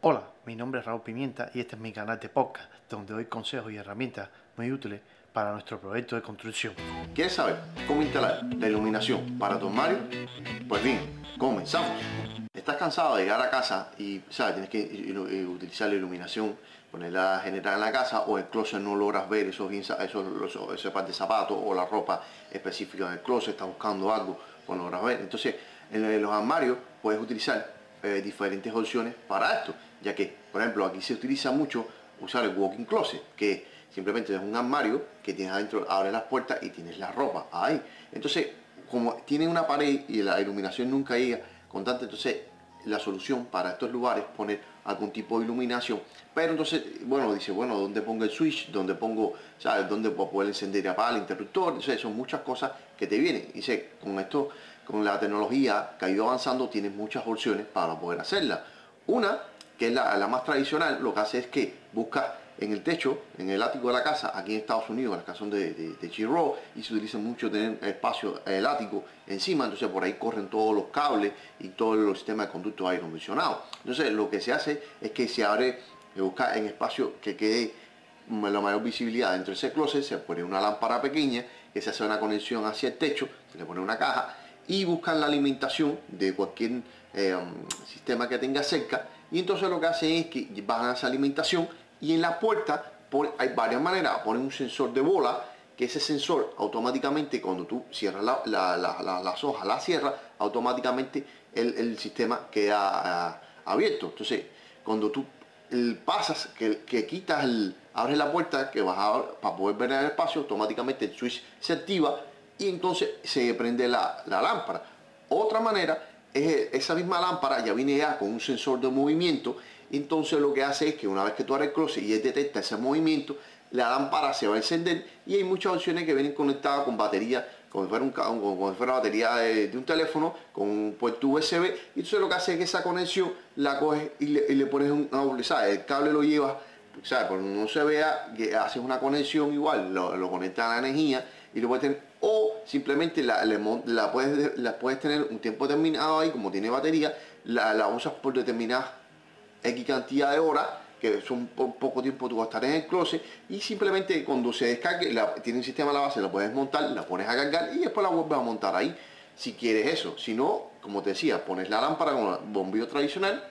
Hola, mi nombre es Raúl Pimienta y este es mi canal de podcast donde doy consejos y herramientas muy útiles para nuestro proyecto de construcción. ¿Quieres saber cómo instalar la iluminación para tu armario? Pues bien, comenzamos. ¿Estás cansado de llegar a casa y sabes, tienes que eh, utilizar la iluminación, ponerla general en la casa o el closet no logras ver esos, esos, ese par de zapatos o la ropa específica del closet, estás buscando algo, pues no logras ver? Entonces, en los armarios puedes utilizar eh, diferentes opciones para esto, ya que, por ejemplo, aquí se utiliza mucho usar el walking closet, que simplemente es un armario que tienes adentro, abre las puertas y tienes la ropa ahí. Entonces, como tiene una pared y la iluminación nunca llega constante, entonces la solución para estos lugares es poner algún tipo de iluminación. Pero entonces, bueno, dice, bueno, ¿dónde pongo el switch? ¿Dónde pongo, sabes, dónde puedo poder encender y apagar el interruptor? Entonces, son muchas cosas que te vienen. Dice, con esto con la tecnología que ha ido avanzando, tienes muchas opciones para poder hacerla. Una, que es la, más tradicional, lo que hace es que busca en el techo, en el ático de la casa, aquí en Estados Unidos, en la casa de, de, de y se utiliza mucho tener espacio el ático encima, entonces por ahí corren todos los cables y todos los sistemas de conducto aire acondicionado. Entonces lo que se hace es que se abre, se busca en espacio que quede la mayor visibilidad dentro de ese closet, se pone una lámpara pequeña, que se hace una conexión hacia el techo, se le pone una caja y buscan la alimentación de cualquier eh, sistema que tenga cerca y entonces lo que hacen es que bajan esa alimentación y en la puerta hay varias maneras, ponen un sensor de bola que ese sensor automáticamente cuando tú cierras la, la, las hojas, la cierra, automáticamente el, sistema queda ah, abierto. Entonces, cuando tú pasas, que, que quitas, el, abres la puerta, que vas a, para poder ver el espacio, automáticamente el switch se activa y entonces se prende la, lámpara. Otra manera es esa misma lámpara ya viene ya con un sensor de movimiento, entonces lo que hace es que una vez que tú abres el closet y detecta ese movimiento, la lámpara se va a encender y hay muchas opciones que vienen conectadas con batería, como si fuera, un, como fuera batería de, un teléfono, con un puerto USB, y entonces lo que hace es que esa conexión la coges y le, pones un, ¿sabes? el cable lo lleva, ¿sabes? cuando no se vea, haces una conexión igual, lo, lo conecta a la energía y lo puedes tener o simplemente la, la, puedes, la puedes tener un tiempo determinado ahí, como tiene batería, la, la usas por determinada X cantidad de horas, que son por poco tiempo tú vas a estar en el closet, y simplemente cuando se descargue, la, tiene un sistema a la base, la puedes montar, la pones a cargar y después la vuelves a montar ahí, si quieres eso. Si no, como te decía, pones la lámpara con bombillo tradicional,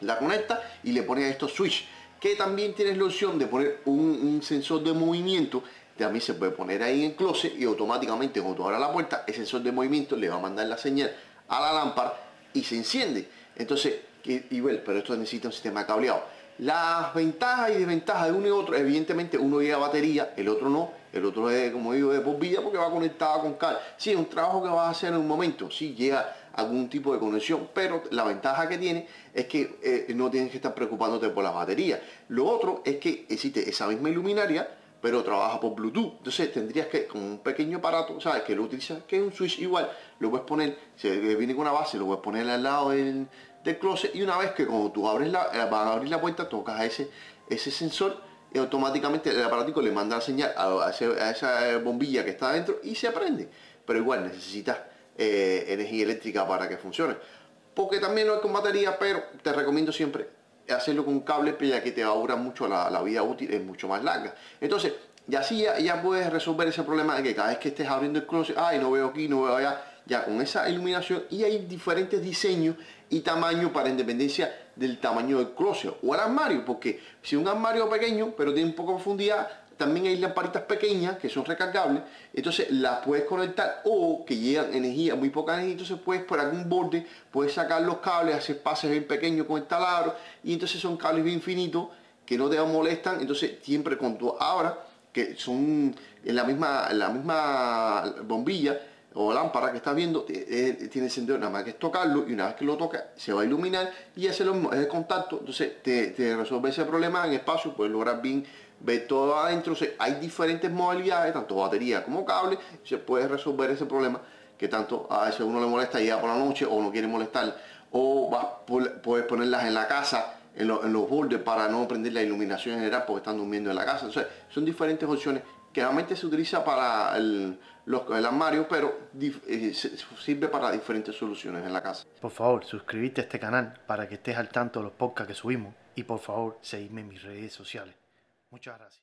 la conectas y le pones estos switch, que también tienes la opción de poner un sensor de movimiento también se puede poner ahí en closet y automáticamente cuando tú abras la puerta, el sensor de movimiento le va a mandar la señal a la lámpara y se enciende. Entonces, y, bueno, pero esto necesita un sistema cableado. Las ventajas y desventajas de uno y otro, evidentemente uno lleva batería, el otro no, el otro es como digo de bombilla porque va conectado con cable. Sí, es un trabajo que vas a hacer en un momento, sí llega algún tipo de conexión, pero la ventaja que tiene es que eh, no tienes que estar preocupándote por las baterías. Lo otro es que existe esa misma iluminaria pero trabaja por Bluetooth. Entonces tendrías que, con un pequeño aparato, ¿sabes? Que lo utiliza, que es un switch igual, lo puedes poner, si viene con una base, lo puedes poner al lado del, closet y una vez que cuando tú abres la, eh, vas a abrir la puerta, tocas ese, ese sensor y automáticamente el aparatico le manda la señal a, esa bombilla que está adentro y se prende. Pero igual necesitas eh, energía eléctrica para que funcione. Porque también no es con batería, pero te recomiendo siempre hacerlo con un cable, ya que te ahorra mucho la, vida útil, es mucho más larga. Entonces, y así ya, puedes resolver ese problema de que cada vez que estés abriendo el closet, ay, no veo aquí, no veo allá, ya con esa iluminación y hay diferentes diseños y tamaños para independencia del tamaño del closet o el armario, porque si un armario pequeño pero tiene un poco de profundidad, también hay lamparitas pequeñas que son recargables, entonces las puedes conectar o que llegan energía, muy poca energía, entonces puedes por algún borde, puedes sacar los cables, hacer pases bien pequeños con el taladro y entonces son cables bien finitos que no te molestan, entonces siempre con tu abra, que son en la misma, la misma bombilla, o lámpara que estás viendo eh, tiene sentido nada más que tocarlo y una vez que lo toca se va a iluminar y hace lo mismo, el contacto entonces te, te, resuelve ese problema en espacio puedes lograr bien ver todo adentro hay diferentes modalidades tanto batería como cable se puede resolver ese problema que tanto a veces uno le molesta ya por la noche o no quiere molestar o vas, puedes ponerlas en la casa en, los bordes para no prender la iluminación general porque están durmiendo en la casa. Entonces, son diferentes opciones que realmente se utiliza para el, los, el armario, pero eh, sirve para diferentes soluciones en la casa. Por favor, suscríbete a este canal para que estés al tanto de los podcasts que subimos y por favor, seguidme en mis redes sociales. Muchas gracias.